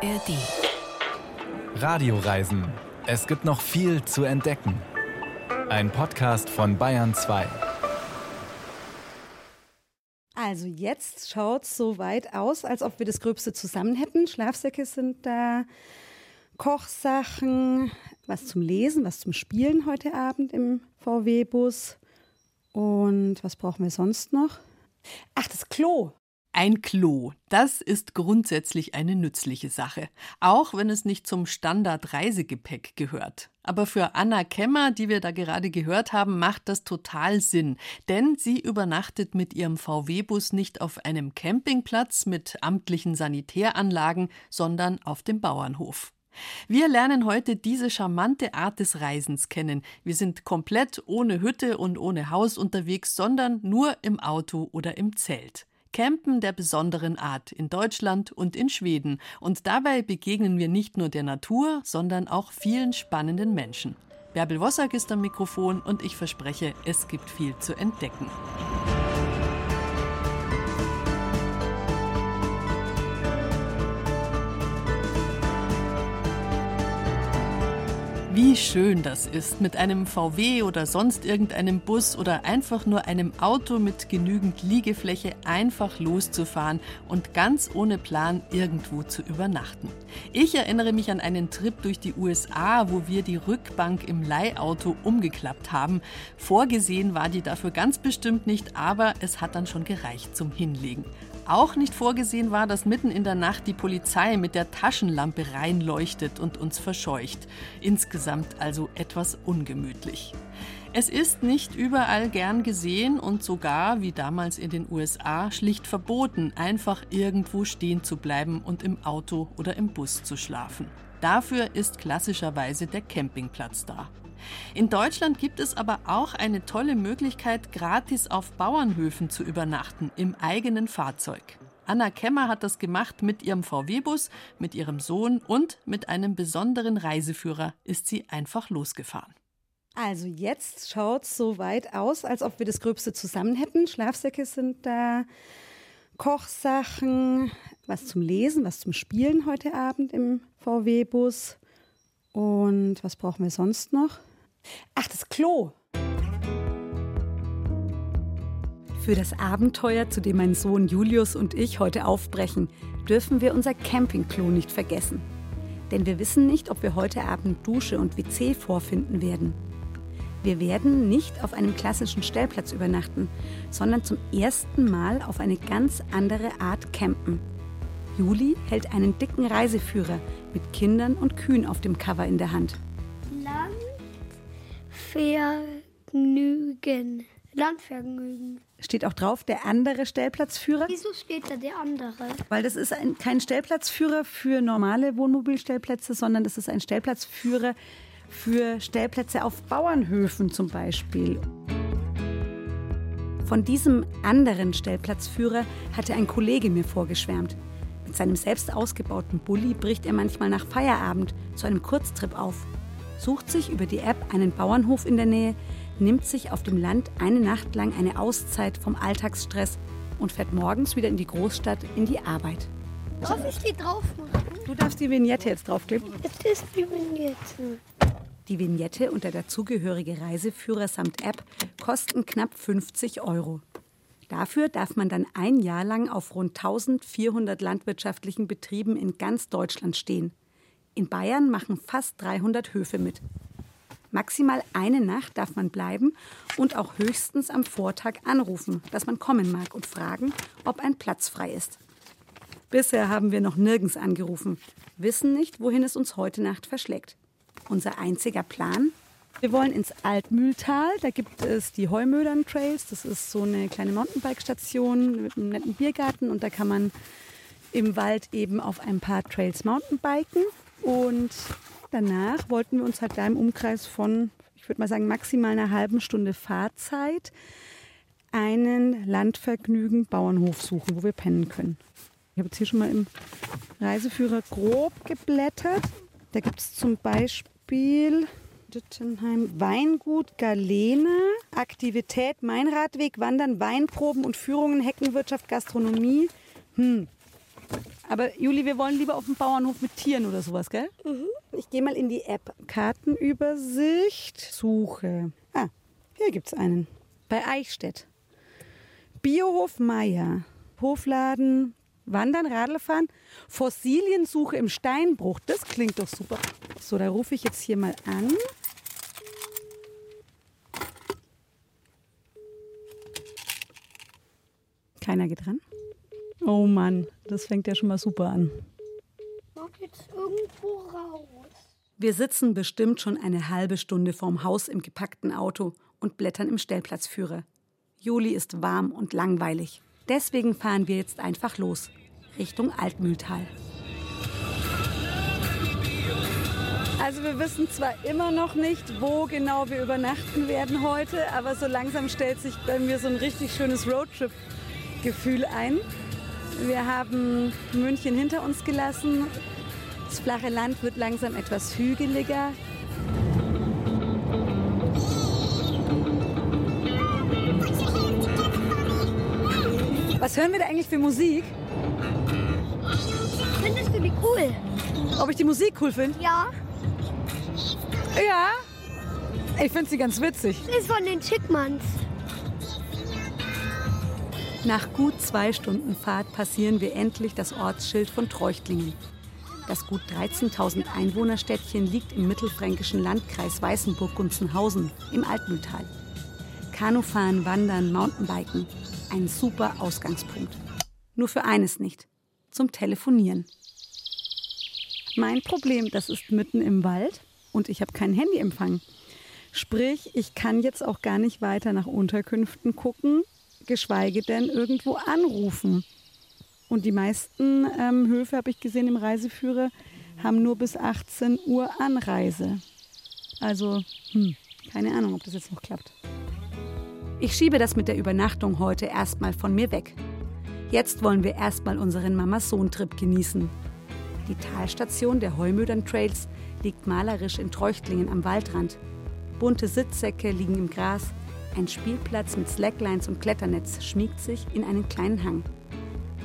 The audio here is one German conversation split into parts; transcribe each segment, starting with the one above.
ARD. Radioreisen. Es gibt noch viel zu entdecken. Ein Podcast von Bayern 2. Also jetzt schaut es so weit aus, als ob wir das Gröbste zusammen hätten. Schlafsäcke sind da, Kochsachen, was zum Lesen, was zum Spielen heute Abend im VW-Bus. Und was brauchen wir sonst noch? Ach, das Klo. Ein Klo, das ist grundsätzlich eine nützliche Sache, auch wenn es nicht zum Standard-Reisegepäck gehört. Aber für Anna Kemmer, die wir da gerade gehört haben, macht das total Sinn, denn sie übernachtet mit ihrem VW-Bus nicht auf einem Campingplatz mit amtlichen Sanitäranlagen, sondern auf dem Bauernhof. Wir lernen heute diese charmante Art des Reisens kennen. Wir sind komplett ohne Hütte und ohne Haus unterwegs, sondern nur im Auto oder im Zelt. Campen der besonderen Art in Deutschland und in Schweden. Und dabei begegnen wir nicht nur der Natur, sondern auch vielen spannenden Menschen. Bärbel Wossack ist am Mikrofon und ich verspreche, es gibt viel zu entdecken. Wie schön das ist, mit einem VW oder sonst irgendeinem Bus oder einfach nur einem Auto mit genügend Liegefläche einfach loszufahren und ganz ohne Plan irgendwo zu übernachten. Ich erinnere mich an einen Trip durch die USA, wo wir die Rückbank im Leihauto umgeklappt haben. Vorgesehen war die dafür ganz bestimmt nicht, aber es hat dann schon gereicht zum Hinlegen. Auch nicht vorgesehen war, dass mitten in der Nacht die Polizei mit der Taschenlampe reinleuchtet und uns verscheucht. Insgesamt also etwas ungemütlich. Es ist nicht überall gern gesehen und sogar, wie damals in den USA, schlicht verboten, einfach irgendwo stehen zu bleiben und im Auto oder im Bus zu schlafen. Dafür ist klassischerweise der Campingplatz da. In Deutschland gibt es aber auch eine tolle Möglichkeit, gratis auf Bauernhöfen zu übernachten, im eigenen Fahrzeug. Anna Kemmer hat das gemacht mit ihrem VW-Bus, mit ihrem Sohn und mit einem besonderen Reiseführer ist sie einfach losgefahren. Also jetzt schaut es so weit aus, als ob wir das Gröbste zusammen hätten. Schlafsäcke sind da, Kochsachen, was zum Lesen, was zum Spielen heute Abend im VW-Bus. Und was brauchen wir sonst noch? Ach, das Klo. Für das Abenteuer, zu dem mein Sohn Julius und ich heute aufbrechen, dürfen wir unser Campingklo nicht vergessen. Denn wir wissen nicht, ob wir heute Abend Dusche und WC vorfinden werden. Wir werden nicht auf einem klassischen Stellplatz übernachten, sondern zum ersten Mal auf eine ganz andere Art campen. Juli hält einen dicken Reiseführer mit Kindern und Kühen auf dem Cover in der Hand. Landvergnügen. Landvergnügen. Steht auch drauf, der andere Stellplatzführer. Wieso steht da der andere? Weil das ist ein, kein Stellplatzführer für normale Wohnmobilstellplätze, sondern das ist ein Stellplatzführer für Stellplätze auf Bauernhöfen zum Beispiel. Von diesem anderen Stellplatzführer hatte ein Kollege mir vorgeschwärmt. Mit seinem selbst ausgebauten Bulli bricht er manchmal nach Feierabend zu einem Kurztrip auf, sucht sich über die App einen Bauernhof in der Nähe, nimmt sich auf dem Land eine Nacht lang eine Auszeit vom Alltagsstress und fährt morgens wieder in die Großstadt in die Arbeit. Darf ich die drauf machen? Du darfst die Vignette jetzt draufkleben. Jetzt ist die Vignette. Die Vignette und der dazugehörige Reiseführer samt App kosten knapp 50 Euro. Dafür darf man dann ein Jahr lang auf rund 1400 landwirtschaftlichen Betrieben in ganz Deutschland stehen. In Bayern machen fast 300 Höfe mit. Maximal eine Nacht darf man bleiben und auch höchstens am Vortag anrufen, dass man kommen mag und fragen, ob ein Platz frei ist. Bisher haben wir noch nirgends angerufen, wissen nicht, wohin es uns heute Nacht verschlägt. Unser einziger Plan? Wir wollen ins Altmühltal. Da gibt es die Heumödern Trails. Das ist so eine kleine Mountainbike-Station mit einem netten Biergarten. Und da kann man im Wald eben auf ein paar Trails Mountainbiken. Und danach wollten wir uns halt da im Umkreis von, ich würde mal sagen, maximal einer halben Stunde Fahrzeit einen Landvergnügen Bauernhof suchen, wo wir pennen können. Ich habe jetzt hier schon mal im Reiseführer grob geblättert. Da gibt es zum Beispiel Dittenheim, Weingut Galena, Aktivität, Mainradweg, Wandern, Weinproben und Führungen, Heckenwirtschaft, Gastronomie. Hm. Aber Juli, wir wollen lieber auf dem Bauernhof mit Tieren oder sowas, gell? Ich gehe mal in die App. Kartenübersicht. Suche. Ah, hier gibt's einen. Bei Eichstätt. Biohof Meier. Hofladen. Wandern, Radlfahren. Fossiliensuche im Steinbruch. Das klingt doch super. So, da rufe ich jetzt hier mal an. Keiner geht dran. Oh Mann, das fängt ja schon mal super an. Mag jetzt irgendwo raus. Wir sitzen bestimmt schon eine halbe Stunde vorm Haus im gepackten Auto und blättern im Stellplatzführer. Juli ist warm und langweilig. Deswegen fahren wir jetzt einfach los, Richtung Altmühltal. Also wir wissen zwar immer noch nicht, wo genau wir übernachten werden heute, aber so langsam stellt sich bei mir so ein richtig schönes Roadtrip-Gefühl ein. Wir haben München hinter uns gelassen. Das flache Land wird langsam etwas hügeliger. Was hören wir da eigentlich für Musik? Findest du die cool? Ob ich die Musik cool finde? Ja. Ja. Ich finde sie ganz witzig. Das ist von den Chickmans. Nach gut zwei Stunden Fahrt passieren wir endlich das Ortsschild von Treuchtlingen. Das gut 13.000 Einwohnerstädtchen liegt im mittelfränkischen Landkreis Weißenburg-Gunzenhausen im Altmühltal. Kanufahren, Wandern, Mountainbiken. Ein super Ausgangspunkt. Nur für eines nicht. Zum Telefonieren. Mein Problem, das ist mitten im Wald und ich habe keinen Handyempfang. Sprich, ich kann jetzt auch gar nicht weiter nach Unterkünften gucken, geschweige denn irgendwo anrufen. Und die meisten ähm, Höfe, habe ich gesehen im Reiseführer, haben nur bis 18 Uhr Anreise. Also, hm, keine Ahnung, ob das jetzt noch klappt. Ich schiebe das mit der Übernachtung heute erstmal von mir weg. Jetzt wollen wir erstmal unseren Mama-Sohn-Trip genießen. Die Talstation der Heumödern Trails liegt malerisch in Treuchtlingen am Waldrand. Bunte Sitzsäcke liegen im Gras. Ein Spielplatz mit Slacklines und Kletternetz schmiegt sich in einen kleinen Hang.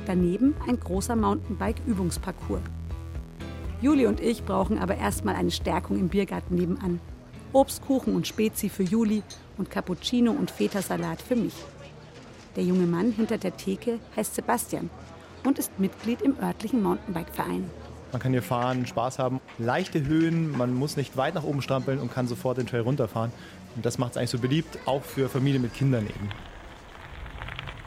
Daneben ein großer Mountainbike-Übungsparcours. Juli und ich brauchen aber erstmal eine Stärkung im Biergarten nebenan. Obstkuchen und Spezi für Juli und Cappuccino und Feta-Salat für mich. Der junge Mann hinter der Theke heißt Sebastian und ist Mitglied im örtlichen Mountainbike-Verein. Man kann hier fahren, Spaß haben, leichte Höhen, man muss nicht weit nach oben strampeln und kann sofort den Trail runterfahren. Und das macht es eigentlich so beliebt, auch für Familien mit Kindern eben.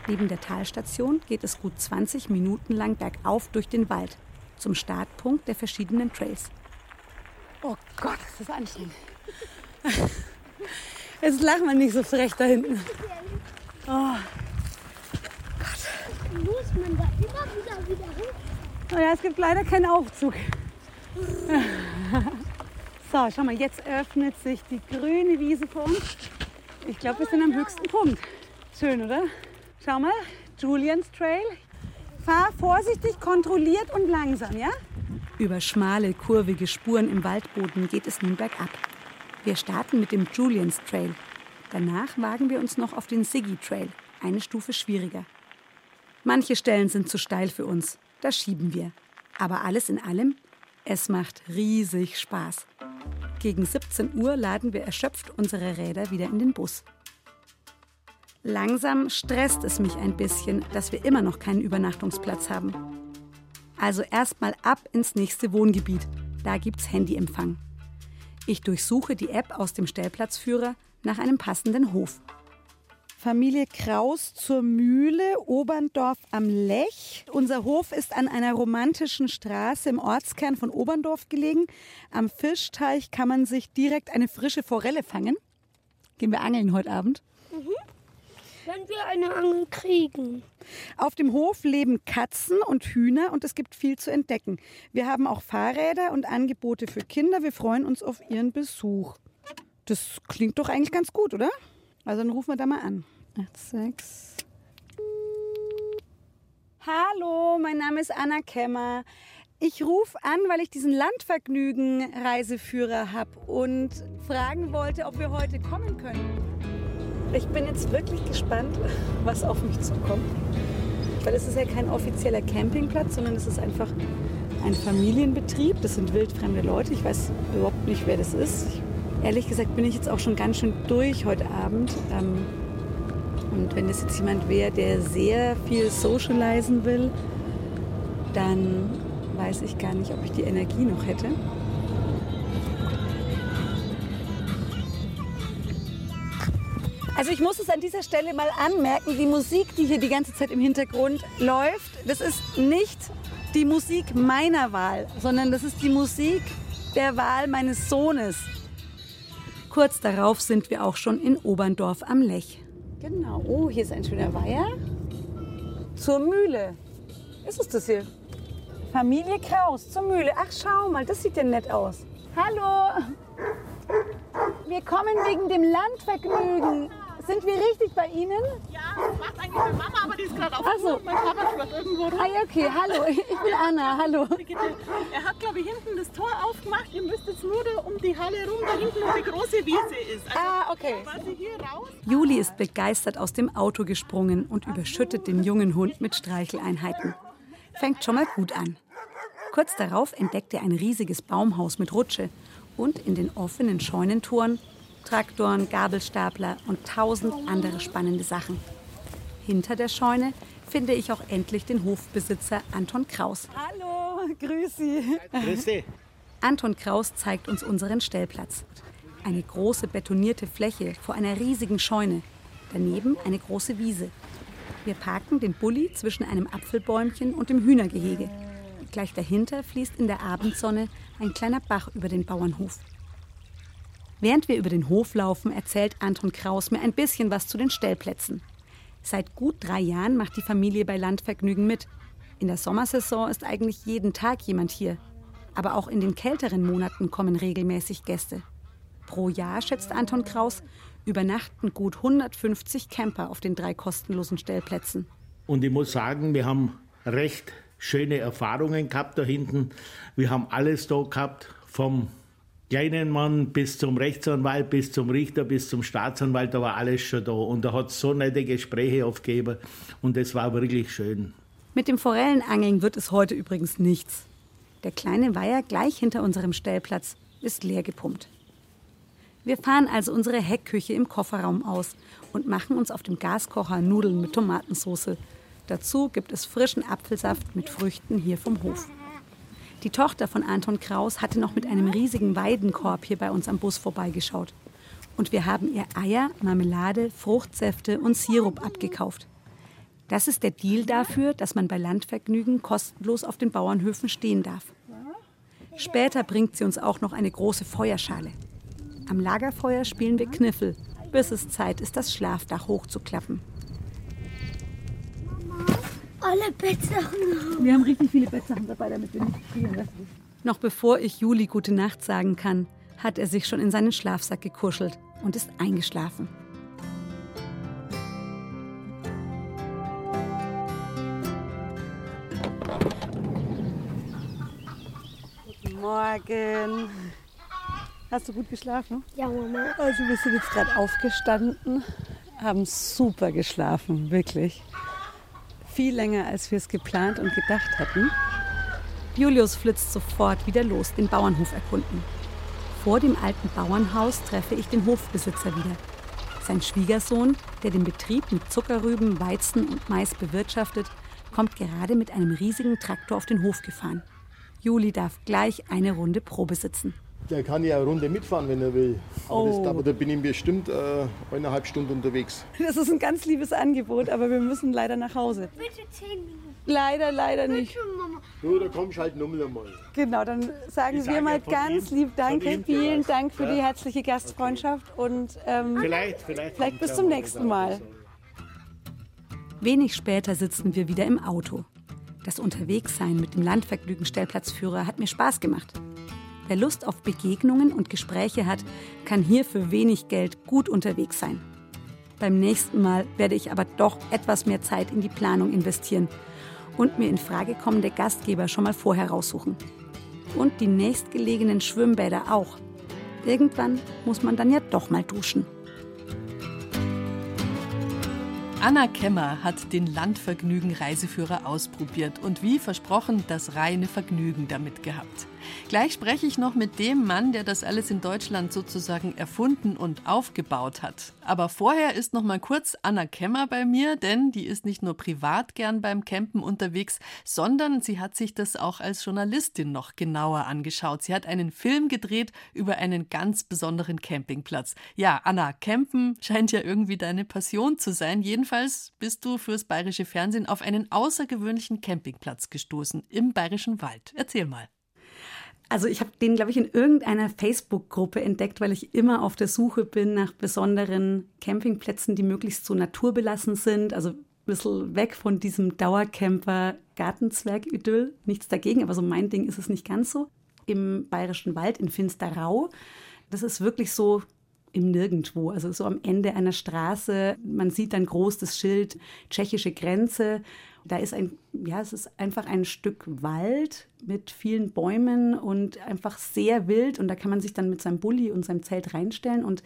Neben der Talstation geht es gut 20 Minuten lang bergauf durch den Wald zum Startpunkt der verschiedenen Trails. Oh Gott, ist das anstrengend. Jetzt lacht man nicht so frech da hinten. Oh, Muss man da immer wieder wieder hoch? naja, es gibt leider keinen Aufzug. So, schau mal, jetzt öffnet sich die grüne Wiese vor uns. Ich glaube, wir sind am höchsten Punkt. Schön, oder? Schau mal, Julians Trail. Fahr vorsichtig, kontrolliert und langsam, ja? Über schmale, kurvige Spuren im Waldboden geht es nun bergab. Wir starten mit dem Julians Trail. Danach wagen wir uns noch auf den Siggy Trail, eine Stufe schwieriger. Manche Stellen sind zu steil für uns, da schieben wir. Aber alles in allem, es macht riesig Spaß. Gegen 17 Uhr laden wir erschöpft unsere Räder wieder in den Bus. Langsam stresst es mich ein bisschen, dass wir immer noch keinen Übernachtungsplatz haben. Also erstmal ab ins nächste Wohngebiet. Da gibt's Handyempfang. Ich durchsuche die App aus dem Stellplatzführer nach einem passenden Hof. Familie Kraus zur Mühle, Oberndorf am Lech. Unser Hof ist an einer romantischen Straße im Ortskern von Oberndorf gelegen. Am Fischteich kann man sich direkt eine frische Forelle fangen. Gehen wir angeln heute Abend. Wenn wir eine Angel kriegen. Auf dem Hof leben Katzen und Hühner und es gibt viel zu entdecken. Wir haben auch Fahrräder und Angebote für Kinder. Wir freuen uns auf Ihren Besuch. Das klingt doch eigentlich ganz gut, oder? Also dann rufen wir da mal an. 86. Hallo, mein Name ist Anna Kemmer. Ich rufe an, weil ich diesen Landvergnügen-Reiseführer habe und fragen wollte, ob wir heute kommen können. Ich bin jetzt wirklich gespannt, was auf mich zukommt. weil es ist ja kein offizieller Campingplatz, sondern es ist einfach ein Familienbetrieb. Das sind wildfremde Leute. Ich weiß überhaupt nicht, wer das ist. Ich, ehrlich gesagt bin ich jetzt auch schon ganz schön durch heute Abend. Ähm, und wenn das jetzt jemand wäre, der sehr viel socialisen will, dann weiß ich gar nicht, ob ich die Energie noch hätte. Also ich muss es an dieser Stelle mal anmerken, die Musik, die hier die ganze Zeit im Hintergrund läuft, das ist nicht die Musik meiner Wahl, sondern das ist die Musik der Wahl meines Sohnes. Kurz darauf sind wir auch schon in Oberndorf am Lech. Genau, oh, hier ist ein schöner Weiher. Zur Mühle. Ist es das hier? Familie Kraus zur Mühle. Ach, schau mal, das sieht ja nett aus. Hallo. Wir kommen wegen dem Landvergnügen. Sind wir richtig bei Ihnen? Ja, das macht eigentlich meine Mama, aber die ist gerade auf Ach so. Mein Papa schwört irgendwo rum. Ah okay, hallo. Ich bin Anna, hallo. Er hat, glaube ich, hinten das Tor aufgemacht. Ihr müsst jetzt nur da um die Halle rum, da hinten, wo die große Wiese ist. Also Ah, okay. quasi hier raus. Juli ist begeistert aus dem Auto gesprungen und überschüttet den jungen Hund mit Streicheleinheiten. Fängt schon mal gut an. Kurz darauf entdeckt er ein riesiges Baumhaus mit Rutsche und in den offenen Scheunentoren Traktoren, Gabelstapler und tausend andere spannende Sachen. Hinter der Scheune finde ich auch endlich den Hofbesitzer Anton Kraus. Hallo, grüß Sie. Grüß dich. Anton Kraus zeigt uns unseren Stellplatz. Eine große betonierte Fläche vor einer riesigen Scheune. Daneben eine große Wiese. Wir parken den Bulli zwischen einem Apfelbäumchen und dem Hühnergehege. Gleich dahinter fließt in der Abendsonne ein kleiner Bach über den Bauernhof. Während wir über den Hof laufen, erzählt Anton Kraus mir ein bisschen was zu den Stellplätzen. Seit gut drei Jahren macht die Familie bei Landvergnügen mit. In der Sommersaison ist eigentlich jeden Tag jemand hier. Aber auch in den kälteren Monaten kommen regelmäßig Gäste. Pro Jahr, schätzt Anton Kraus, übernachten gut 150 Camper auf den drei kostenlosen Stellplätzen. Und ich muss sagen, wir haben recht schöne Erfahrungen gehabt da hinten. Wir haben alles da gehabt, vom kleinen Mann bis zum Rechtsanwalt, bis zum Richter, bis zum Staatsanwalt, da war alles schon da. Und da hat es so nette Gespräche aufgegeben und das war wirklich schön. Mit dem Forellenangeln wird es heute übrigens nichts. Der kleine Weiher gleich hinter unserem Stellplatz ist leer gepumpt. Wir fahren also unsere Heckküche im Kofferraum aus und machen uns auf dem Gaskocher Nudeln mit Tomatensauce. Dazu gibt es frischen Apfelsaft mit Früchten hier vom Hof. Die Tochter von Anton Kraus hatte noch mit einem riesigen Weidenkorb hier bei uns am Bus vorbeigeschaut. Und wir haben ihr Eier, Marmelade, Fruchtsäfte und Sirup abgekauft. Das ist der Deal dafür, dass man bei Landvergnügen kostenlos auf den Bauernhöfen stehen darf. Später bringt sie uns auch noch eine große Feuerschale. Am Lagerfeuer spielen wir Kniffel, bis es Zeit ist, das Schlafdach hochzuklappen. Alle Bettsachen. Wir haben richtig viele Bettsachen dabei, damit wir nicht frieren. Noch bevor ich Juli gute Nacht sagen kann, hat er sich schon in seinen Schlafsack gekuschelt und ist eingeschlafen. Guten Morgen. Hast du gut geschlafen? Ja, Mama. Also wir sind jetzt gerade aufgestanden, haben super geschlafen, wirklich. Viel länger, als wir es geplant und gedacht hatten. Julius flitzt sofort wieder los, den Bauernhof erkunden. Vor dem alten Bauernhaus treffe ich den Hofbesitzer wieder. Sein Schwiegersohn, der den Betrieb mit Zuckerrüben, Weizen und Mais bewirtschaftet, kommt gerade mit einem riesigen Traktor auf den Hof gefahren. Juli darf gleich eine Runde Probe sitzen. Der kann ja eine Runde mitfahren, wenn er will. Aber, Oh. das, aber da bin ich bestimmt äh, eineinhalb Stunden unterwegs. Das ist ein ganz liebes Angebot, aber wir müssen leider nach Hause. Bitte zehn Minuten. Leider, leider nicht. Mama. Du, da kommst halt nochmal mal. Genau, dann sagen Ich wir sage mal ganz ihm- lieb Danke. Vielen. Dank für Ja. die herzliche Gastfreundschaft und ähm, Vielleicht, vielleicht. vielleicht bis zum nächsten Mal. Wenig später sitzen wir wieder im Auto. Das Unterwegssein mit dem Landvergnügen-Stellplatzführer hat mir Spaß gemacht. Wer Lust auf Begegnungen und Gespräche hat, kann hier für wenig Geld gut unterwegs sein. Beim nächsten Mal werde ich aber doch etwas mehr Zeit in die Planung investieren und mir in Frage kommende Gastgeber schon mal vorher raussuchen. Und die nächstgelegenen Schwimmbäder auch. Irgendwann muss man dann ja doch mal duschen. Anna Kemmer hat den Landvergnügen-Reiseführer ausprobiert und wie versprochen das reine Vergnügen damit gehabt. Gleich spreche ich noch mit dem Mann, der das alles in Deutschland sozusagen erfunden und aufgebaut hat. Aber vorher ist noch mal kurz Anna Kemmer bei mir, denn die ist nicht nur privat gern beim Campen unterwegs, sondern sie hat sich das auch als Journalistin noch genauer angeschaut. Sie hat einen Film gedreht über einen ganz besonderen Campingplatz. Ja, Anna, Campen scheint ja irgendwie deine Passion zu sein. Jedenfalls bist du fürs bayerische Fernsehen auf einen außergewöhnlichen Campingplatz gestoßen im bayerischen Wald. Erzähl mal. Also ich habe den, glaube ich, in irgendeiner Facebook-Gruppe entdeckt, weil ich immer auf der Suche bin nach besonderen Campingplätzen, die möglichst so naturbelassen sind. Also ein bisschen weg von diesem Dauercamper Gartenzwerg-Idyll. Nichts dagegen, aber so mein Ding ist es nicht ganz so. Im Bayerischen Wald in Finsterau. Das ist wirklich so im Nirgendwo, also so am Ende einer Straße. Man sieht dann groß das Schild tschechische Grenze da ist ein, ja, es ist einfach ein Stück Wald mit vielen Bäumen und einfach sehr wild. Und da kann man sich dann mit seinem Bulli und seinem Zelt reinstellen. Und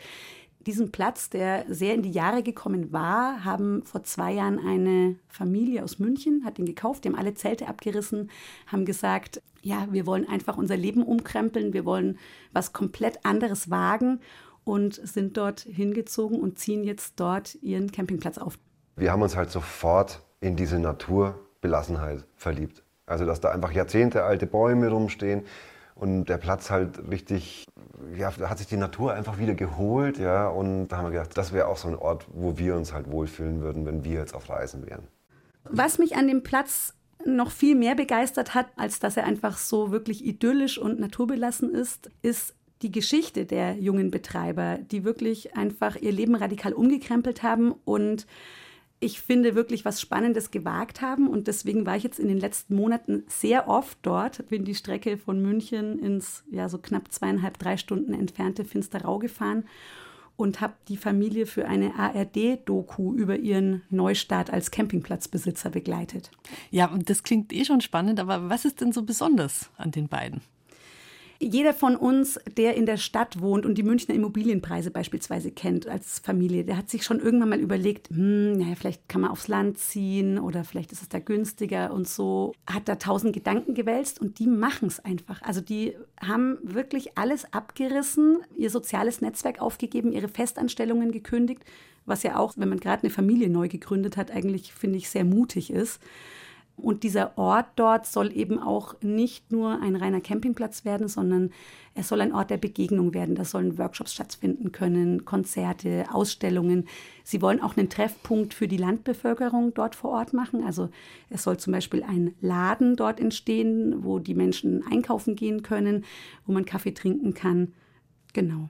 diesen Platz, der sehr in die Jahre gekommen war, haben vor zwei Jahren eine Familie aus München, hat ihn gekauft, die haben alle Zelte abgerissen, haben gesagt, ja, wir wollen einfach unser Leben umkrempeln, wir wollen was komplett anderes wagen und sind dort hingezogen und ziehen jetzt dort ihren Campingplatz auf. Wir haben uns halt sofort in diese Naturbelassenheit verliebt. Also dass da einfach jahrzehntealte Bäume rumstehen und der Platz halt richtig, ja, da hat sich die Natur einfach wieder geholt, ja, und da haben wir gedacht, das wäre auch so ein Ort, wo wir uns halt wohlfühlen würden, wenn wir jetzt auf Reisen wären. Was mich an dem Platz noch viel mehr begeistert hat, als dass er einfach so wirklich idyllisch und naturbelassen ist, ist die Geschichte der jungen Betreiber, die wirklich einfach ihr Leben radikal umgekrempelt haben und ich finde, wirklich was Spannendes gewagt haben. Und deswegen war ich jetzt in den letzten Monaten sehr oft dort, bin die Strecke von München ins ja so knapp zweieinhalb, drei Stunden entfernte Finsterau gefahren und habe die Familie für eine ARD-Doku über ihren Neustart als Campingplatzbesitzer begleitet. Ja, und das klingt eh schon spannend, aber was ist denn so besonders an den beiden? Jeder von uns, der in der Stadt wohnt und die Münchner Immobilienpreise beispielsweise kennt als Familie, der hat sich schon irgendwann mal überlegt, hm, naja, vielleicht kann man aufs Land ziehen oder vielleicht ist es da günstiger und so, hat da tausend Gedanken gewälzt und die machen es einfach. Also die haben wirklich alles abgerissen, ihr soziales Netzwerk aufgegeben, ihre Festanstellungen gekündigt, was ja auch, wenn man gerade eine Familie neu gegründet hat, eigentlich, finde ich, sehr mutig ist. Und dieser Ort dort soll eben auch nicht nur ein reiner Campingplatz werden, sondern es soll ein Ort der Begegnung werden. Da sollen Workshops stattfinden können, Konzerte, Ausstellungen. Sie wollen auch einen Treffpunkt für die Landbevölkerung dort vor Ort machen. Also es soll zum Beispiel ein Laden dort entstehen, wo die Menschen einkaufen gehen können, wo man Kaffee trinken kann. Genau.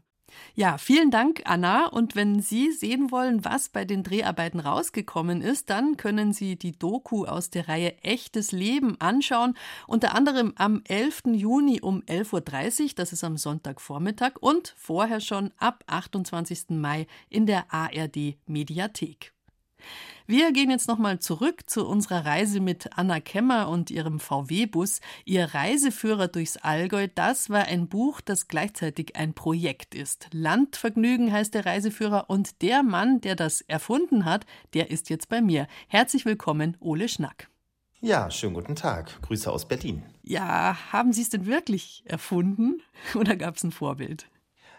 Ja, vielen Dank, Anna. Und wenn Sie sehen wollen, was bei den Dreharbeiten rausgekommen ist, dann können Sie die Doku aus der Reihe Echtes Leben anschauen. Unter anderem am 11. Juni um 11.30 Uhr, das ist am Sonntagvormittag, und vorher schon ab 28. Mai in der ARD Mediathek. Wir gehen jetzt nochmal zurück zu unserer Reise mit Anna Kemmer und ihrem VW-Bus. Ihr Reiseführer durchs Allgäu, das war ein Buch, das gleichzeitig ein Projekt ist. Landvergnügen heißt der Reiseführer und der Mann, der das erfunden hat, der ist jetzt bei mir. Herzlich willkommen, Ole Schnack. Ja, schönen guten Tag. Grüße aus Berlin. Ja, haben Sie es denn wirklich erfunden oder gab es ein Vorbild?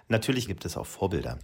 Natürlich gibt es auch Vorbilder.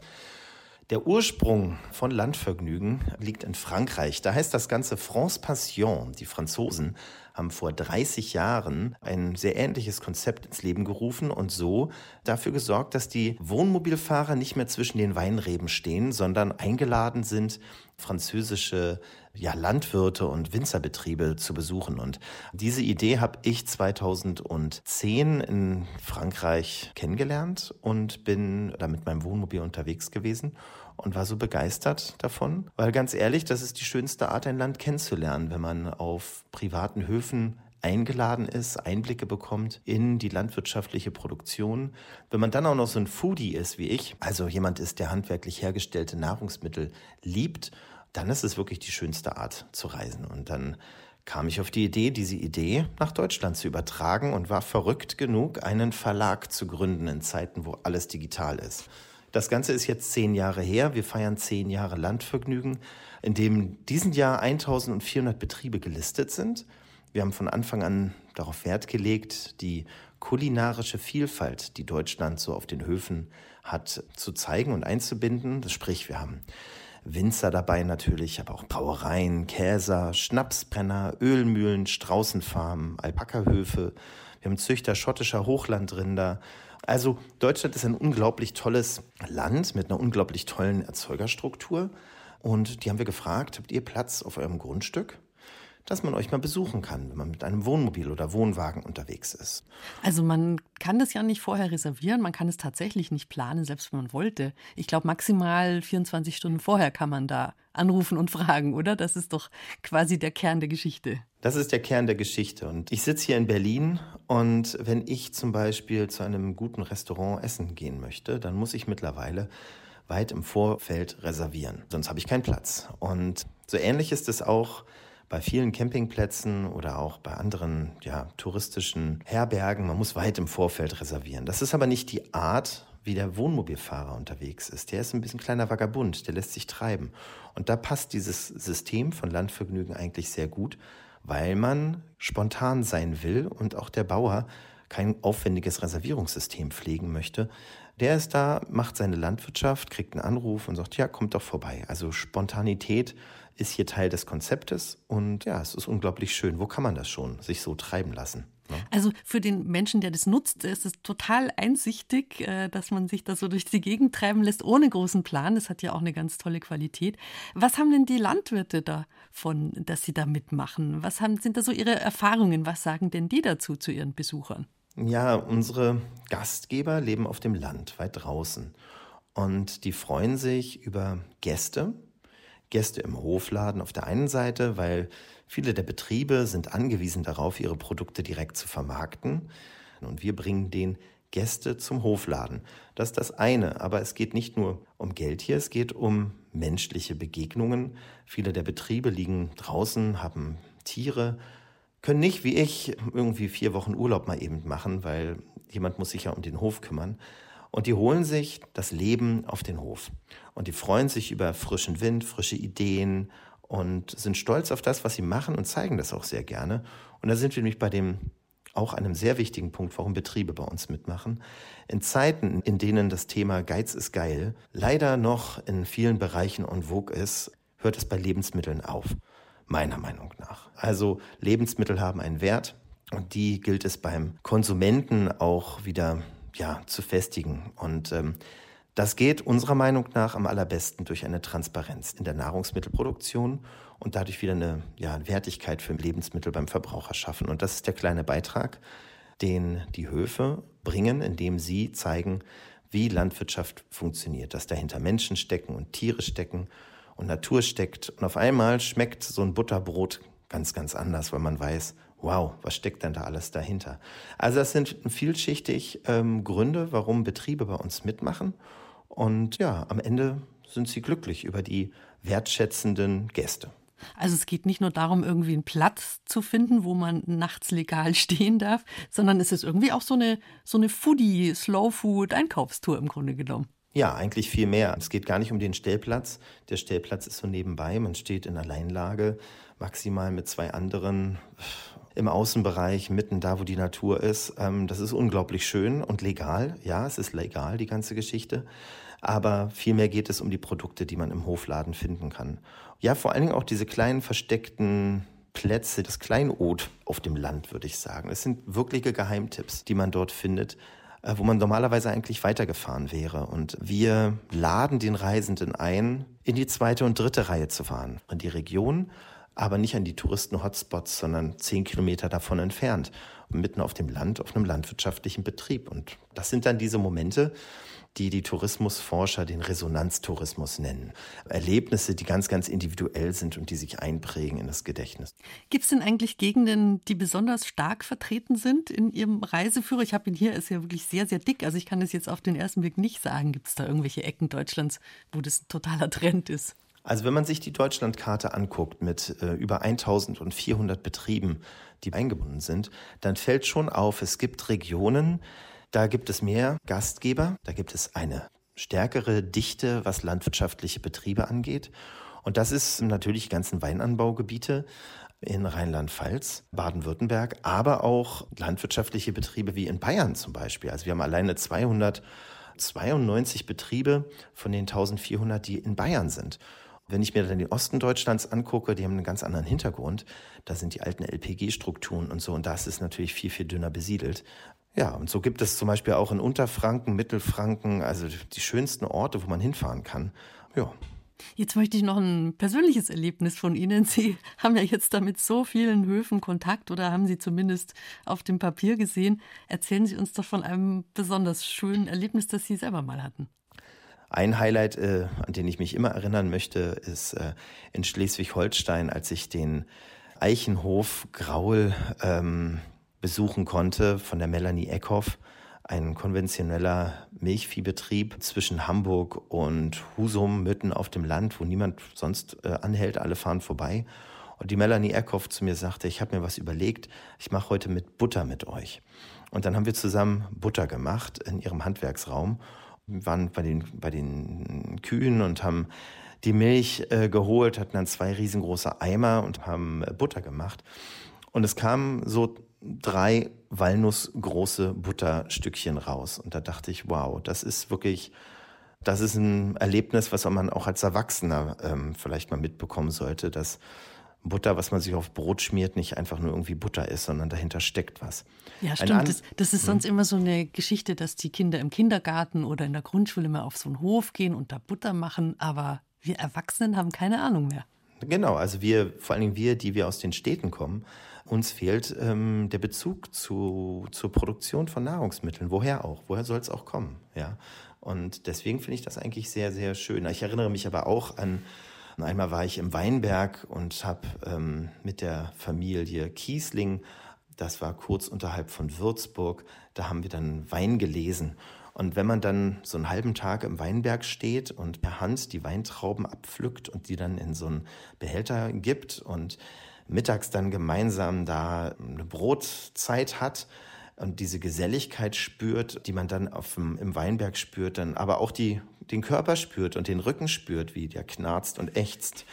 Der Ursprung von Landvergnügen liegt in Frankreich. Da heißt das Ganze France Passion. Die Franzosen haben vor 30 Jahren ein sehr ähnliches Konzept ins Leben gerufen und so dafür gesorgt, dass die Wohnmobilfahrer nicht mehr zwischen den Weinreben stehen, sondern eingeladen sind, französische ja, Landwirte und Winzerbetriebe zu besuchen. Und diese Idee habe ich 2010 in Frankreich kennengelernt und bin da mit meinem Wohnmobil unterwegs gewesen und war so begeistert davon, weil ganz ehrlich, das ist die schönste Art, ein Land kennenzulernen, wenn man auf privaten Höfen eingeladen ist, Einblicke bekommt in die landwirtschaftliche Produktion. Wenn man dann auch noch so ein Foodie ist wie ich, also jemand ist, der handwerklich hergestellte Nahrungsmittel liebt, dann ist es wirklich die schönste Art zu reisen. Und dann kam ich auf die Idee, diese Idee nach Deutschland zu übertragen und war verrückt genug, einen Verlag zu gründen in Zeiten, wo alles digital ist. Das Ganze ist jetzt zehn Jahre her. Wir feiern zehn Jahre Landvergnügen, in dem diesen Jahr 1400 Betriebe gelistet sind. Wir haben von Anfang an darauf Wert gelegt, die kulinarische Vielfalt, die Deutschland so auf den Höfen hat, zu zeigen und einzubinden. Das sprich, wir haben Winzer dabei natürlich, aber auch Brauereien, Käser, Schnapsbrenner, Ölmühlen, Straußenfarmen, Alpakahöfe. Wir haben Züchter schottischer Hochlandrinder. Also Deutschland ist ein unglaublich tolles Land mit einer unglaublich tollen Erzeugerstruktur. Und die haben wir gefragt, habt ihr Platz auf eurem Grundstück? dass man euch mal besuchen kann, wenn man mit einem Wohnmobil oder Wohnwagen unterwegs ist. Also man kann das ja nicht vorher reservieren, man kann es tatsächlich nicht planen, selbst wenn man wollte. Ich glaube, maximal 24 Stunden vorher kann man da anrufen und fragen, oder? Das ist doch quasi der Kern der Geschichte. Das ist der Kern der Geschichte. Und ich sitze hier in Berlin und wenn ich zum Beispiel zu einem guten Restaurant essen gehen möchte, dann muss ich mittlerweile weit im Vorfeld reservieren. Sonst habe ich keinen Platz. Und so ähnlich ist es auch bei vielen Campingplätzen oder auch bei anderen ja, touristischen Herbergen, man muss weit im Vorfeld reservieren. Das ist aber nicht die Art, wie der Wohnmobilfahrer unterwegs ist. Der ist ein bisschen kleiner Vagabund, der lässt sich treiben. Und da passt dieses System von Landvergnügen eigentlich sehr gut, weil man spontan sein will und auch der Bauer kein aufwendiges Reservierungssystem pflegen möchte. Der ist da, macht seine Landwirtschaft, kriegt einen Anruf und sagt, ja, kommt doch vorbei. Also Spontanität ist hier Teil des Konzeptes und ja, es ist unglaublich schön. Wo kann man das schon, sich so treiben lassen? Ne? Also für den Menschen, der das nutzt, ist es total einsichtig, äh, dass man sich da so durch die Gegend treiben lässt, ohne großen Plan. Das hat ja auch eine ganz tolle Qualität. Was haben denn die Landwirte davon, dass sie da mitmachen? Was haben, sind da so ihre Erfahrungen? Was sagen denn die dazu zu ihren Besuchern? Ja, unsere Gastgeber leben auf dem Land, weit draußen. Und die freuen sich über Gäste, Gäste im Hofladen auf der einen Seite, weil viele der Betriebe sind angewiesen darauf, ihre Produkte direkt zu vermarkten. Und wir bringen den Gäste zum Hofladen. Das ist das eine, aber es geht nicht nur um Geld hier, es geht um menschliche Begegnungen. Viele der Betriebe liegen draußen, haben Tiere, können nicht wie ich irgendwie vier Wochen Urlaub mal eben machen, weil jemand muss sich ja um den Hof kümmern. Und die holen sich das Leben auf den Hof. Und die freuen sich über frischen Wind, frische Ideen und sind stolz auf das, was sie machen und zeigen das auch sehr gerne. Und da sind wir nämlich bei dem auch einem sehr wichtigen Punkt, warum Betriebe bei uns mitmachen. In Zeiten, in denen das Thema Geiz ist geil leider noch in vielen Bereichen en vogue ist, hört es bei Lebensmitteln auf. Meiner Meinung nach. Also Lebensmittel haben einen Wert und die gilt es beim Konsumenten auch wieder ja, zu festigen. Und ähm, das geht unserer Meinung nach am allerbesten durch eine Transparenz in der Nahrungsmittelproduktion und dadurch wieder eine ja, Wertigkeit für Lebensmittel beim Verbraucher schaffen. Und das ist der kleine Beitrag, den die Höfe bringen, indem sie zeigen, wie Landwirtschaft funktioniert, dass dahinter Menschen stecken und Tiere stecken und Natur steckt. Und auf einmal schmeckt so ein Butterbrot ganz, ganz anders, weil man weiß, wow, was steckt denn da alles dahinter? Also das sind vielschichtig ähm, Gründe, warum Betriebe bei uns mitmachen. Und ja, am Ende sind sie glücklich über die wertschätzenden Gäste. Also es geht nicht nur darum, irgendwie einen Platz zu finden, wo man nachts legal stehen darf, sondern es ist irgendwie auch so eine, so eine Foodie, Slow Food Einkaufstour im Grunde genommen. Ja, eigentlich viel mehr. Es geht gar nicht um den Stellplatz. Der Stellplatz ist so nebenbei. Man steht in Alleinlage, maximal mit zwei anderen im Außenbereich, mitten da, wo die Natur ist. Ähm, das ist unglaublich schön und legal. Ja, es ist legal, die ganze Geschichte. Aber vielmehr geht es um die Produkte, die man im Hofladen finden kann. Ja, vor allen Dingen auch diese kleinen versteckten Plätze, das Kleinod auf dem Land, würde ich sagen. Es sind wirkliche Geheimtipps, die man dort findet, äh, wo man normalerweise eigentlich weitergefahren wäre. Und wir laden den Reisenden ein, in die zweite und dritte Reihe zu fahren. In die Region, aber nicht an die Touristen-Hotspots, sondern zehn Kilometer davon entfernt, mitten auf dem Land, auf einem landwirtschaftlichen Betrieb. Und das sind dann diese Momente, die die Tourismusforscher den Resonanztourismus nennen. Erlebnisse, die ganz, ganz individuell sind und die sich einprägen in das Gedächtnis. Gibt es denn eigentlich Gegenden, die besonders stark vertreten sind in Ihrem Reiseführer? Ich habe ihn hier, ist ja wirklich sehr, sehr dick. Also ich kann das jetzt auf den ersten Blick nicht sagen. Gibt es da irgendwelche Ecken Deutschlands, wo das ein totaler Trend ist? Also wenn man sich die Deutschlandkarte anguckt mit äh, über 1400 Betrieben, die eingebunden sind, dann fällt schon auf, es gibt Regionen, da gibt es mehr Gastgeber, da gibt es eine stärkere Dichte, was landwirtschaftliche Betriebe angeht. Und das ist natürlich die ganzen Weinanbaugebiete in Rheinland-Pfalz, Baden-Württemberg, aber auch landwirtschaftliche Betriebe wie in Bayern zum Beispiel. Also wir haben alleine 292 Betriebe von den 1400, die in Bayern sind. Wenn ich mir dann den Osten Deutschlands angucke, die haben einen ganz anderen Hintergrund. Da sind die alten LPG-Strukturen und so und da ist es natürlich viel, viel dünner besiedelt. Ja, und so gibt es zum Beispiel auch in Unterfranken, Mittelfranken, also die schönsten Orte, wo man hinfahren kann. Ja. Jetzt möchte ich noch ein persönliches Erlebnis von Ihnen. Sie haben ja jetzt da mit so vielen Höfen Kontakt oder haben Sie zumindest auf dem Papier gesehen. Erzählen Sie uns doch von einem besonders schönen Erlebnis, das Sie selber mal hatten. Ein Highlight, äh, an den ich mich immer erinnern möchte, ist äh, in Schleswig-Holstein, als ich den Eichenhof Graul ähm, besuchen konnte von der Melanie Eckhoff, ein konventioneller Milchviehbetrieb zwischen Hamburg und Husum, mitten auf dem Land, wo niemand sonst äh, anhält, alle fahren vorbei. Und die Melanie Eckhoff zu mir sagte, ich habe mir was überlegt, ich mache heute mit Butter mit euch. Und dann haben wir zusammen Butter gemacht in ihrem Handwerksraum waren bei den, bei den Kühen und haben die Milch äh, geholt, hatten dann zwei riesengroße Eimer und haben äh, Butter gemacht. Und es kamen so drei walnussgroße Butterstückchen raus. Und da dachte ich, wow, das ist wirklich, das ist ein Erlebnis, was man auch als Erwachsener ähm, vielleicht mal mitbekommen sollte, dass Butter, was man sich auf Brot schmiert, nicht einfach nur irgendwie Butter ist, sondern dahinter steckt was. Ja, stimmt. Das, das, ist sonst hm. immer so eine Geschichte, dass die Kinder im Kindergarten oder in der Grundschule mal auf so einen Hof gehen und da Butter machen, aber wir Erwachsenen haben keine Ahnung mehr. Genau, also wir, vor allen Dingen wir, die wir aus den Städten kommen, uns fehlt ähm, der Bezug zu, zur Produktion von Nahrungsmitteln. Woher auch? Woher soll es auch kommen? Ja. Und deswegen finde ich das eigentlich sehr, sehr schön. Ich erinnere mich aber auch an und einmal war ich im Weinberg und habe ähm, mit der Familie Kiesling, das war kurz unterhalb von Würzburg, da haben wir dann Wein gelesen. Und wenn man dann so einen halben Tag im Weinberg steht und per Hand die Weintrauben abpflückt und die dann in so einen Behälter gibt und mittags dann gemeinsam da eine Brotzeit hat, und diese Geselligkeit spürt, die man dann auf dem, im Weinberg spürt, dann aber auch die, den Körper spürt und den Rücken spürt, wie der knarzt und ächzt,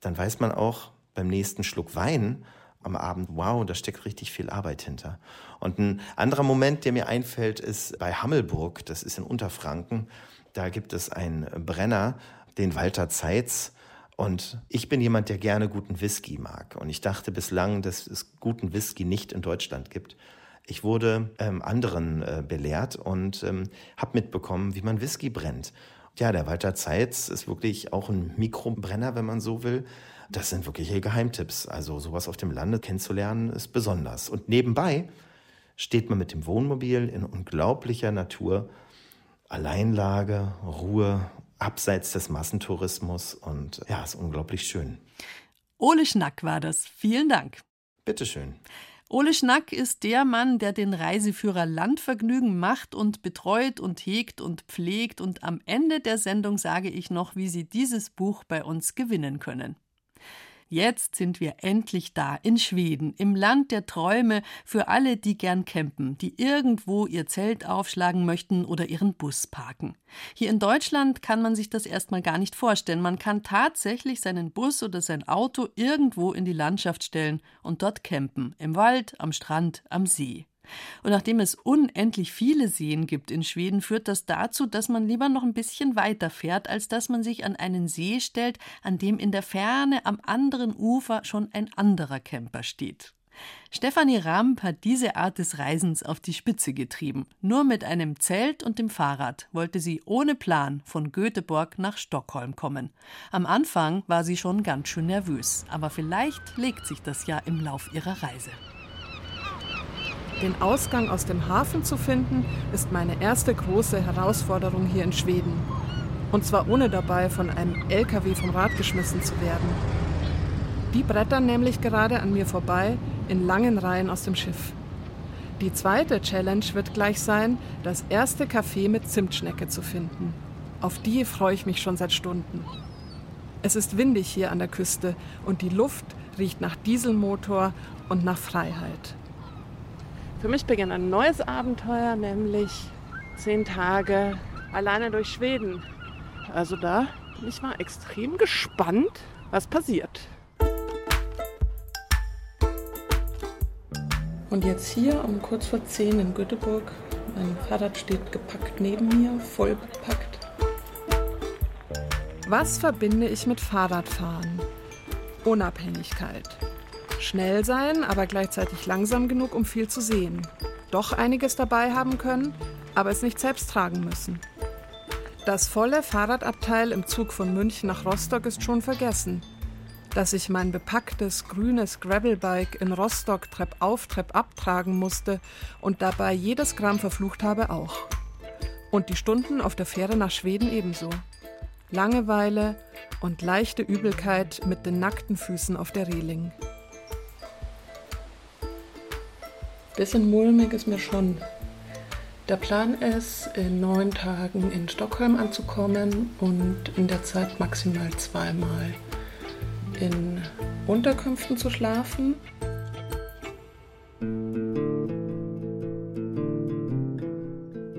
dann weiß man auch beim nächsten Schluck Wein am Abend, wow, da steckt richtig viel Arbeit hinter. Und ein anderer Moment, der mir einfällt, ist bei Hammelburg, das ist in Unterfranken, da gibt es einen Brenner, den Walter Zeitz, und ich bin jemand, der gerne guten Whisky mag. Und ich dachte bislang, dass es guten Whisky nicht in Deutschland gibt. Ich wurde ähm, anderen äh, belehrt und ähm, habe mitbekommen, wie man Whisky brennt. Ja, der Walter Zeitz ist wirklich auch ein Mikrobrenner, wenn man so will. Das sind wirkliche Geheimtipps. Also sowas auf dem Lande kennenzulernen ist besonders. Und nebenbei steht man mit dem Wohnmobil in unglaublicher Natur, Alleinlage, Ruhe, abseits des Massentourismus und ja, ist unglaublich schön. Ole Schnack war das. Vielen Dank. Bitteschön. Ole Schnack ist der Mann, der den Reiseführer Landvergnügen macht und betreut und hegt und pflegt. Und am Ende der Sendung sage ich noch, wie Sie dieses Buch bei uns gewinnen können. Jetzt sind wir endlich da in Schweden, im Land der Träume für alle, die gern campen, die irgendwo ihr Zelt aufschlagen möchten oder ihren Bus parken. Hier in Deutschland kann man sich das erstmal gar nicht vorstellen. Man kann tatsächlich seinen Bus oder sein Auto irgendwo in die Landschaft stellen und dort campen, im Wald, am Strand, am See. Und nachdem es unendlich viele Seen gibt in Schweden, führt das dazu, dass man lieber noch ein bisschen weiter fährt, als dass man sich an einen See stellt, an dem in der Ferne am anderen Ufer schon ein anderer Camper steht. Stefanie Ramp hat diese Art des Reisens auf die Spitze getrieben. Nur mit einem Zelt und dem Fahrrad wollte sie ohne Plan von Göteborg nach Stockholm kommen. Am Anfang war sie schon ganz schön nervös, aber vielleicht legt sich das ja im Lauf ihrer Reise. Den Ausgang aus dem Hafen zu finden, ist meine erste große Herausforderung hier in Schweden. Und zwar ohne dabei von einem LKW vom Rad geschmissen zu werden. Die brettern nämlich gerade an mir vorbei in langen Reihen aus dem Schiff. Die zweite Challenge wird gleich sein, das erste Café mit Zimtschnecke zu finden. Auf die freue ich mich schon seit Stunden. Es ist windig hier an der Küste und die Luft riecht nach Dieselmotor und nach Freiheit. Für mich beginnt ein neues Abenteuer, nämlich zehn Tage alleine durch Schweden. Also da bin ich mal extrem gespannt, was passiert. Und jetzt hier um kurz vor 10 in Göteborg. Mein Fahrrad steht gepackt neben mir, voll bepackt. Was verbinde ich mit Fahrradfahren? Unabhängigkeit. Schnell sein, aber gleichzeitig langsam genug, um viel zu sehen. Doch einiges dabei haben können, aber es nicht selbst tragen müssen. Das volle Fahrradabteil im Zug von München nach Rostock ist schon vergessen. Dass ich mein bepacktes grünes Gravelbike in Rostock Trepp auf, Trepp ab tragen musste und dabei jedes Gramm verflucht habe auch. Und die Stunden auf der Fähre nach Schweden ebenso. Langeweile und leichte Übelkeit mit den nackten Füßen auf der Reling. Bisschen mulmig ist mir schon. Der Plan ist, in neun Tagen in Stockholm anzukommen und in der Zeit maximal zweimal in Unterkünften zu schlafen.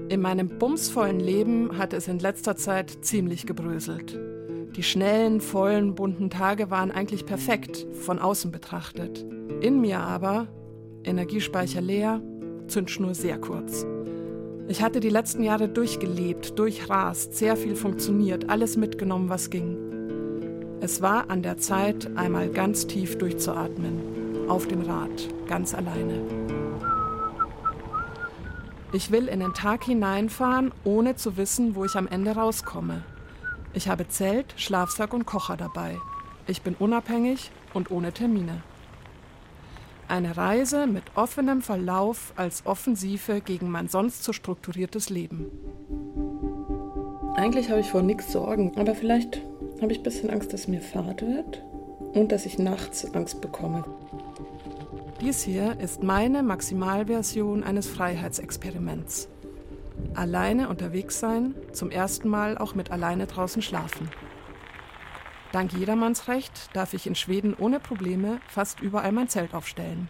In meinem bumsvollen Leben hat es in letzter Zeit ziemlich gebröselt. Die schnellen, vollen, bunten Tage waren eigentlich perfekt, von außen betrachtet. In mir aber, Energiespeicher leer, Zündschnur sehr kurz. Ich hatte die letzten Jahre durchgelebt, durchrast, sehr viel funktioniert, alles mitgenommen, was ging. Es war an der Zeit, einmal ganz tief durchzuatmen. Auf dem Rad, ganz alleine. Ich will in den Tag hineinfahren, ohne zu wissen, wo ich am Ende rauskomme. Ich habe Zelt, Schlafsack und Kocher dabei. Ich bin unabhängig und ohne Termine. Eine Reise mit offenem Verlauf als Offensive gegen mein sonst so strukturiertes Leben. Eigentlich habe ich vor nichts Sorgen, aber vielleicht habe ich ein bisschen Angst, dass mir fad wird und dass ich nachts Angst bekomme. Dies hier ist meine Maximalversion eines Freiheitsexperiments. Alleine unterwegs sein, zum ersten Mal auch mit alleine draußen schlafen. Dank Jedermannsrecht darf ich in Schweden ohne Probleme fast überall mein Zelt aufstellen.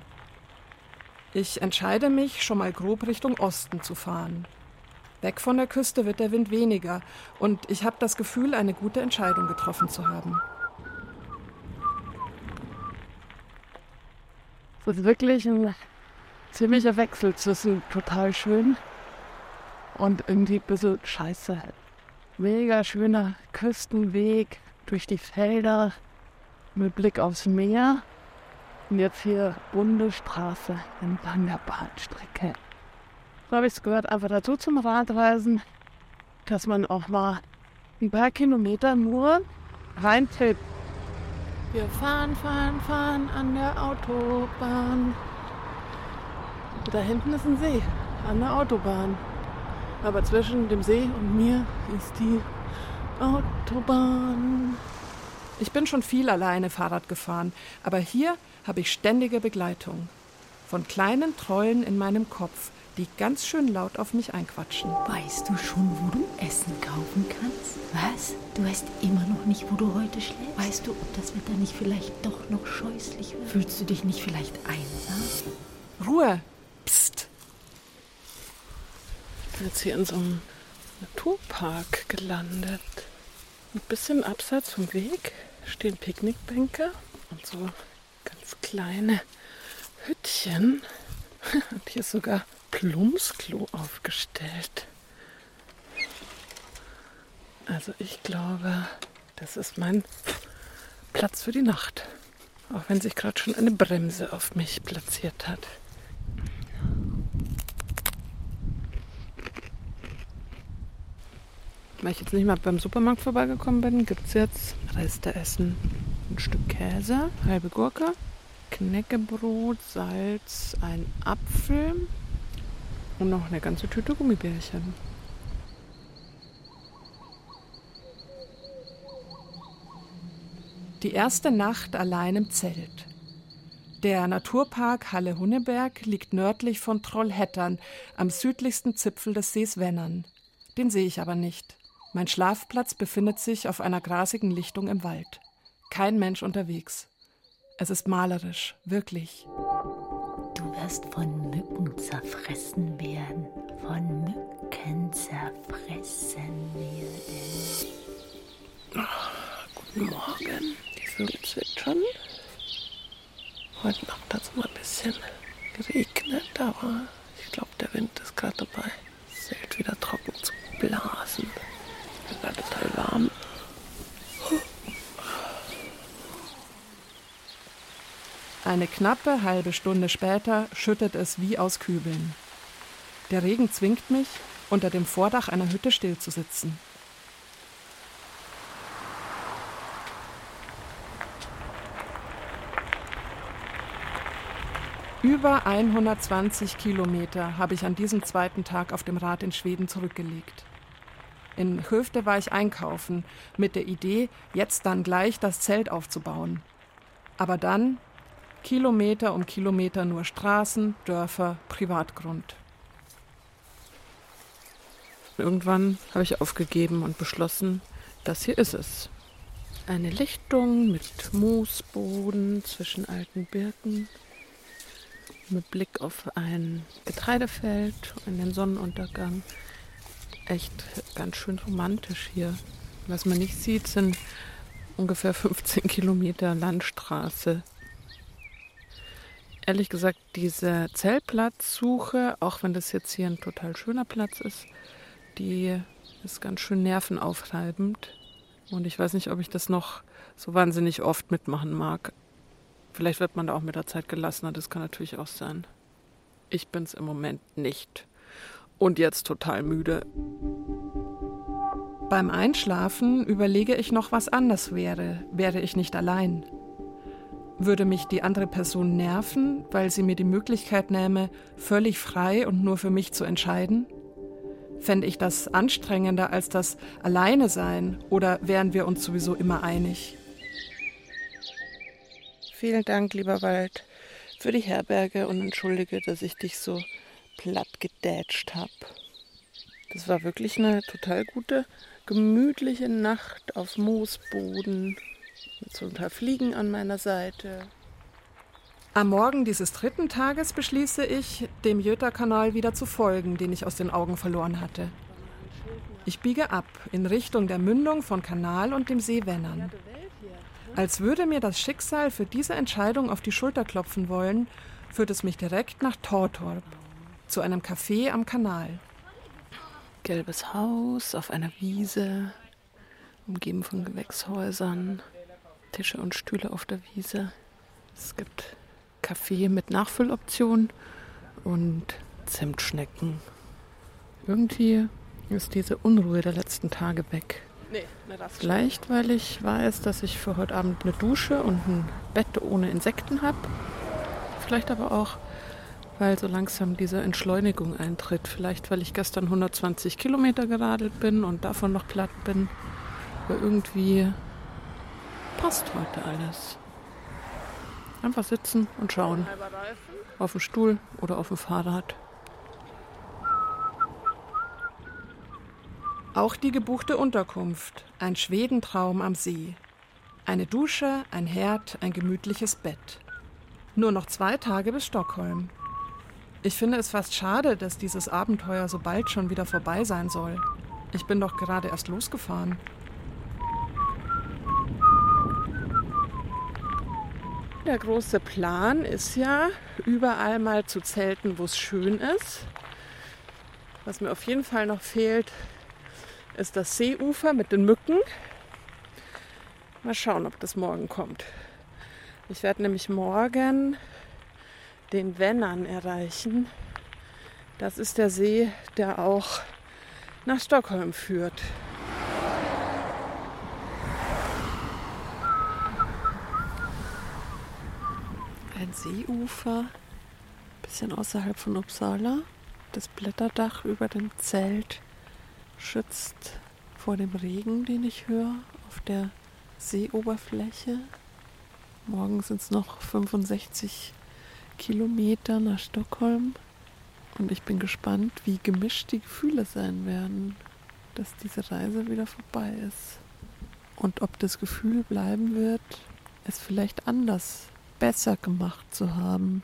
Ich entscheide mich, schon mal grob Richtung Osten zu fahren. Weg von der Küste wird der Wind weniger und ich habe das Gefühl, eine gute Entscheidung getroffen zu haben. Es ist wirklich ein ziemlicher Wechsel zwischen total schön und irgendwie ein bisschen scheiße. Mega schöner Küstenweg, durch die Felder mit Blick aufs Meer. Und jetzt hier Bundesstraße entlang der Bahnstrecke. So habe ich es gehört, einfach dazu zum Radreisen, dass man auch mal ein paar Kilometer nur reintippt. Wir fahren, fahren, fahren an der Autobahn. Da hinten ist ein See an der Autobahn. Aber zwischen dem See und mir ist die Autobahn. Ich bin schon viel alleine Fahrrad gefahren, aber hier habe ich ständige Begleitung. Von kleinen Trollen in meinem Kopf, die ganz schön laut auf mich einquatschen. Weißt du schon, wo du Essen kaufen kannst? Was? Du weißt immer noch nicht, wo du heute schläfst? Weißt du, ob das Wetter nicht vielleicht doch noch scheußlich wird? Fühlst du dich nicht vielleicht einsam? Ruhe! Psst! Ich bin jetzt hier in so einem Naturpark gelandet. Ein bisschen abseits vom Weg stehen Picknickbänke und so ganz kleine Hüttchen. Und hier ist sogar Plumpsklo aufgestellt. Also ich glaube, das ist mein Platz für die Nacht. Auch wenn sich gerade schon eine Bremse auf mich platziert hat. Weil ich jetzt nicht mal beim Supermarkt vorbeigekommen bin, gibt es jetzt Resteessen. Ein Stück Käse, halbe Gurke, Knäckebrot, Salz, ein Apfel und noch eine ganze Tüte Gummibärchen. Die erste Nacht allein im Zelt. Der Naturpark Halle-Hunneberg liegt nördlich von Trollhättern am südlichsten Zipfel des Sees Wennern. Den sehe ich aber nicht. Mein Schlafplatz befindet sich auf einer grasigen Lichtung im Wald. Kein Mensch unterwegs. Es ist malerisch, wirklich. Du wirst von Mücken zerfressen werden. Von Mücken zerfressen werden. Guten Morgen. Die Vögel zwitschern. Heute Nacht hat es mal ein bisschen geregnet, aber ich glaube, der Wind ist gerade dabei, das Zelt wieder trocken zu blasen. Ich bin gerade total warm. Eine knappe halbe Stunde später schüttet es wie aus Kübeln. Der Regen zwingt mich, unter dem Vordach einer Hütte stillzusitzen. Über 120 Kilometer habe ich an diesem zweiten Tag auf dem Rad in Schweden zurückgelegt. In Höfde war ich einkaufen, mit der Idee, jetzt dann gleich das Zelt aufzubauen. Aber dann Kilometer um Kilometer nur Straßen, Dörfer, Privatgrund. Irgendwann habe ich aufgegeben und beschlossen, das hier ist es. Eine Lichtung mit Moosboden zwischen alten Birken, mit Blick auf ein Getreidefeld und den Sonnenuntergang. Echt ganz schön romantisch hier. Was man nicht sieht, sind ungefähr 15 Kilometer Landstraße. Ehrlich gesagt, diese Zeltplatzsuche, auch wenn das jetzt hier ein total schöner Platz ist, die ist ganz schön nervenaufreibend. Und ich weiß nicht, ob ich das noch so wahnsinnig oft mitmachen mag. Vielleicht wird man da auch mit der Zeit gelassener, das kann natürlich auch sein. Ich bin es im Moment nicht. Und jetzt total müde. Beim Einschlafen überlege ich noch, was anders wäre, wäre ich nicht allein. Würde mich die andere Person nerven, weil sie mir die Möglichkeit nähme, völlig frei und nur für mich zu entscheiden? Fände ich das anstrengender als das Alleine sein oder wären wir uns sowieso immer einig? Vielen Dank, lieber Wald, für die Herberge und entschuldige, dass ich dich so platt gedätscht habe. Das war wirklich eine total gute, gemütliche Nacht auf Moosboden mit so ein paar Fliegen an meiner Seite. Am Morgen dieses dritten Tages beschließe ich, dem Jöta-Kanal wieder zu folgen, den ich aus den Augen verloren hatte. Ich biege ab in Richtung der Mündung von Kanal und dem See Wennern. Als würde mir das Schicksal für diese Entscheidung auf die Schulter klopfen wollen, führt es mich direkt nach Tortorp, zu einem Café am Kanal. Gelbes Haus auf einer Wiese, umgeben von Gewächshäusern, Tische und Stühle auf der Wiese. Es gibt Kaffee mit Nachfülloption und Zimtschnecken. Irgendwie ist diese Unruhe der letzten Tage weg. Nee, Vielleicht, weil ich weiß, dass ich für heute Abend eine Dusche und ein Bett ohne Insekten habe. Vielleicht aber auch, weil so langsam diese Entschleunigung eintritt. Vielleicht, weil ich gestern 120 Kilometer geradelt bin und davon noch platt bin. Aber irgendwie passt heute alles. Einfach sitzen und schauen. Auf dem Stuhl oder auf dem Fahrrad. Auch die gebuchte Unterkunft, ein Schwedentraum am See. Eine Dusche, ein Herd, ein gemütliches Bett. Nur noch zwei Tage bis Stockholm. Ich finde es fast schade, dass dieses Abenteuer so bald schon wieder vorbei sein soll. Ich bin doch gerade erst losgefahren. Der große Plan ist ja, überall mal zu zelten, wo es schön ist. Was mir auf jeden Fall noch fehlt, ist das Seeufer mit den Mücken. Mal schauen, ob das morgen kommt. Ich werde nämlich morgen den Wennern erreichen. Das ist der See, der auch nach Stockholm führt. Ein Seeufer, bisschen außerhalb von Uppsala. Das Blätterdach über dem Zelt schützt vor dem Regen, den ich höre auf der Seeoberfläche. Morgen sind es noch 65 Kilometer nach Stockholm und ich bin gespannt, wie gemischt die Gefühle sein werden, dass diese Reise wieder vorbei ist. Und ob das Gefühl bleiben wird, es vielleicht anders, besser gemacht zu haben.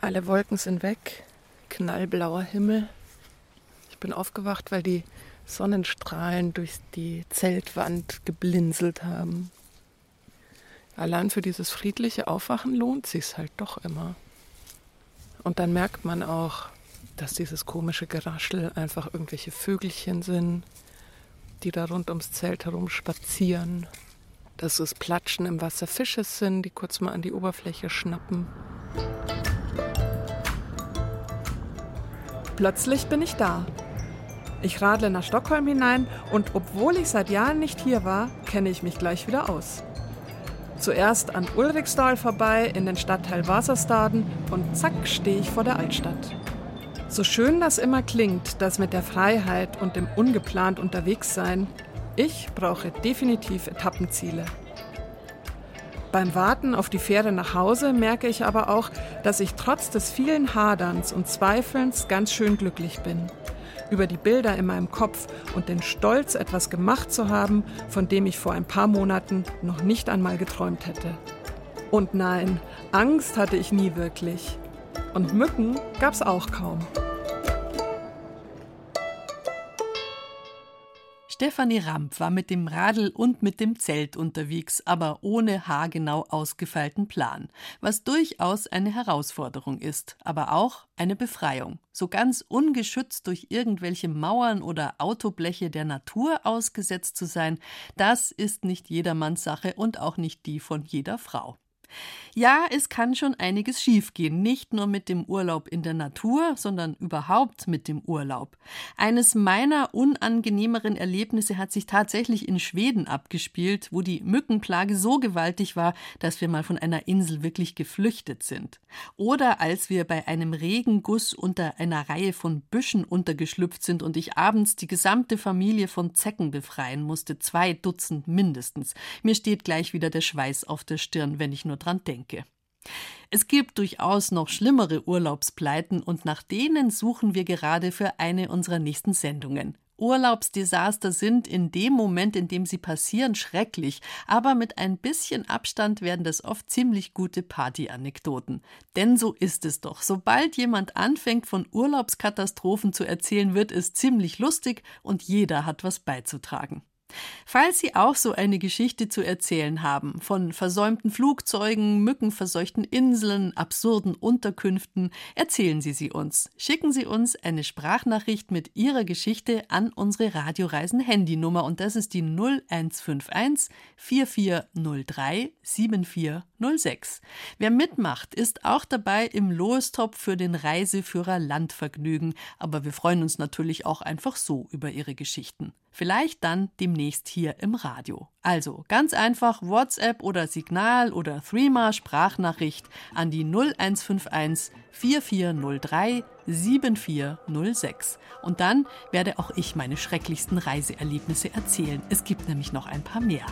Alle Wolken sind weg, knallblauer Himmel. Ich bin aufgewacht, weil die Sonnenstrahlen durch die Zeltwand geblinzelt haben. Allein für dieses friedliche Aufwachen lohnt sich's halt doch immer. Und dann merkt man auch, dass dieses komische Geraschel einfach irgendwelche Vögelchen sind, die da rund ums Zelt herum spazieren. Dass es Platschen im Wasser Fische sind, die kurz mal an die Oberfläche schnappen. Plötzlich bin ich da. Ich radle nach Stockholm hinein und obwohl ich seit Jahren nicht hier war, kenne ich mich gleich wieder aus. Zuerst an Ulriksdal vorbei in den Stadtteil Wasserstaden und zack stehe ich vor der Altstadt. So schön das immer klingt, das mit der Freiheit und dem ungeplant unterwegs sein, ich brauche definitiv Etappenziele. Beim Warten auf die Fähre nach Hause merke ich aber auch, dass ich trotz des vielen Haderns und Zweifelns ganz schön glücklich bin über die Bilder in meinem Kopf und den Stolz, etwas gemacht zu haben, von dem ich vor ein paar Monaten noch nicht einmal geträumt hätte. Und nein, Angst hatte ich nie wirklich. Und Mücken gab's auch kaum. Stefanie Ramp war mit dem Radl und mit dem Zelt unterwegs, aber ohne haargenau ausgefeilten Plan, was durchaus eine Herausforderung ist, aber auch eine Befreiung. So ganz ungeschützt durch irgendwelche Mauern oder Autobleche der Natur ausgesetzt zu sein, das ist nicht jedermanns Sache und auch nicht die von jeder Frau. Ja, es kann schon einiges schiefgehen, nicht nur mit dem Urlaub in der Natur, sondern überhaupt mit dem Urlaub. Eines meiner unangenehmeren Erlebnisse hat sich tatsächlich in Schweden abgespielt, wo die Mückenplage so gewaltig war, dass wir mal von einer Insel wirklich geflüchtet sind. Oder als wir bei einem Regenguss unter einer Reihe von Büschen untergeschlüpft sind und ich abends die gesamte Familie von Zecken befreien musste, zwei Dutzend mindestens. Mir steht gleich wieder der Schweiß auf der Stirn, wenn ich nur dran denke. Es gibt durchaus noch schlimmere Urlaubspleiten und nach denen suchen wir gerade für eine unserer nächsten Sendungen. Urlaubsdesaster sind in dem Moment, in dem sie passieren, schrecklich, aber mit ein bisschen Abstand werden das oft ziemlich gute Party-Anekdoten. Denn so ist es doch. Sobald jemand anfängt, von Urlaubskatastrophen zu erzählen, wird es ziemlich lustig und jeder hat was beizutragen. Falls Sie auch so eine Geschichte zu erzählen haben, von versäumten Flugzeugen, mückenverseuchten Inseln, absurden Unterkünften, erzählen Sie sie uns. Schicken Sie uns eine Sprachnachricht mit Ihrer Geschichte an unsere Radioreisen Handynummer und das ist die 0151 4403 7406. Wer mitmacht, ist auch dabei im Lostopf für den Reiseführer Landvergnügen, aber wir freuen uns natürlich auch einfach so über Ihre Geschichten. Vielleicht dann demnächst hier im Radio. Also ganz einfach WhatsApp oder Signal oder Threema Sprachnachricht an die 0151 4403 7406. Und dann werde auch ich meine schrecklichsten Reiseerlebnisse erzählen. Es gibt nämlich noch ein paar mehr.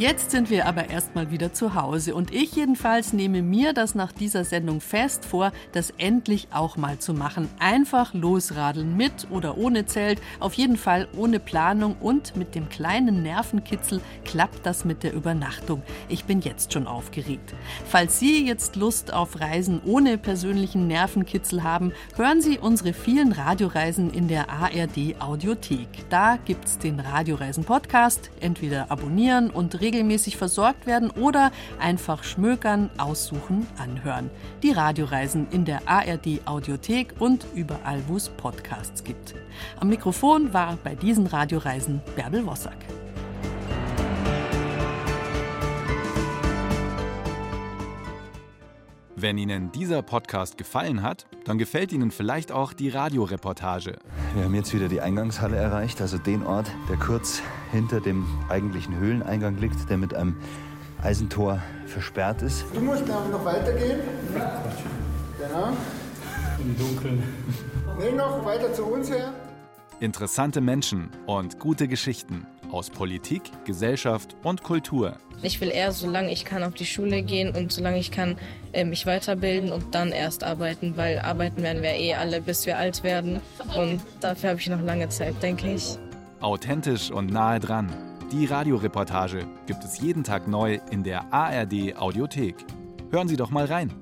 Jetzt sind wir aber erstmal wieder zu Hause und ich jedenfalls nehme mir das nach dieser Sendung fest vor, das endlich auch mal zu machen. Einfach losradeln mit oder ohne Zelt, auf jeden Fall ohne Planung und mit dem kleinen Nervenkitzel klappt das mit der Übernachtung. Ich bin jetzt schon aufgeregt. Falls Sie jetzt Lust auf Reisen ohne persönlichen Nervenkitzel haben, hören Sie unsere vielen Radioreisen in der ARD Audiothek. Da gibt's den Radioreisen Podcast, entweder abonnieren und regelmäßig versorgt werden oder einfach schmökern, aussuchen, anhören. Die Radioreisen in der ARD Audiothek und überall, wo es Podcasts gibt. Am Mikrofon war bei diesen Radioreisen Bärbel Wossack. Wenn Ihnen dieser Podcast gefallen hat, dann gefällt Ihnen vielleicht auch die Radioreportage. Wir haben jetzt wieder die Eingangshalle erreicht, also den Ort, der kurz hinter dem eigentlichen Höhleneingang liegt, der mit einem Eisentor versperrt ist. Du musst noch weitergehen. Genau. Im Dunkeln. Nee, noch weiter zu uns her. Interessante Menschen und gute Geschichten aus Politik, Gesellschaft und Kultur. Ich will eher, solange ich kann, auf die Schule gehen und solange ich kann, äh, mich weiterbilden und dann erst arbeiten, weil arbeiten werden wir eh alle, bis wir alt werden. Und dafür habe ich noch lange Zeit, denke ich. Authentisch und nahe dran. Die Radioreportage gibt es jeden Tag neu in der ARD Audiothek. Hören Sie doch mal rein.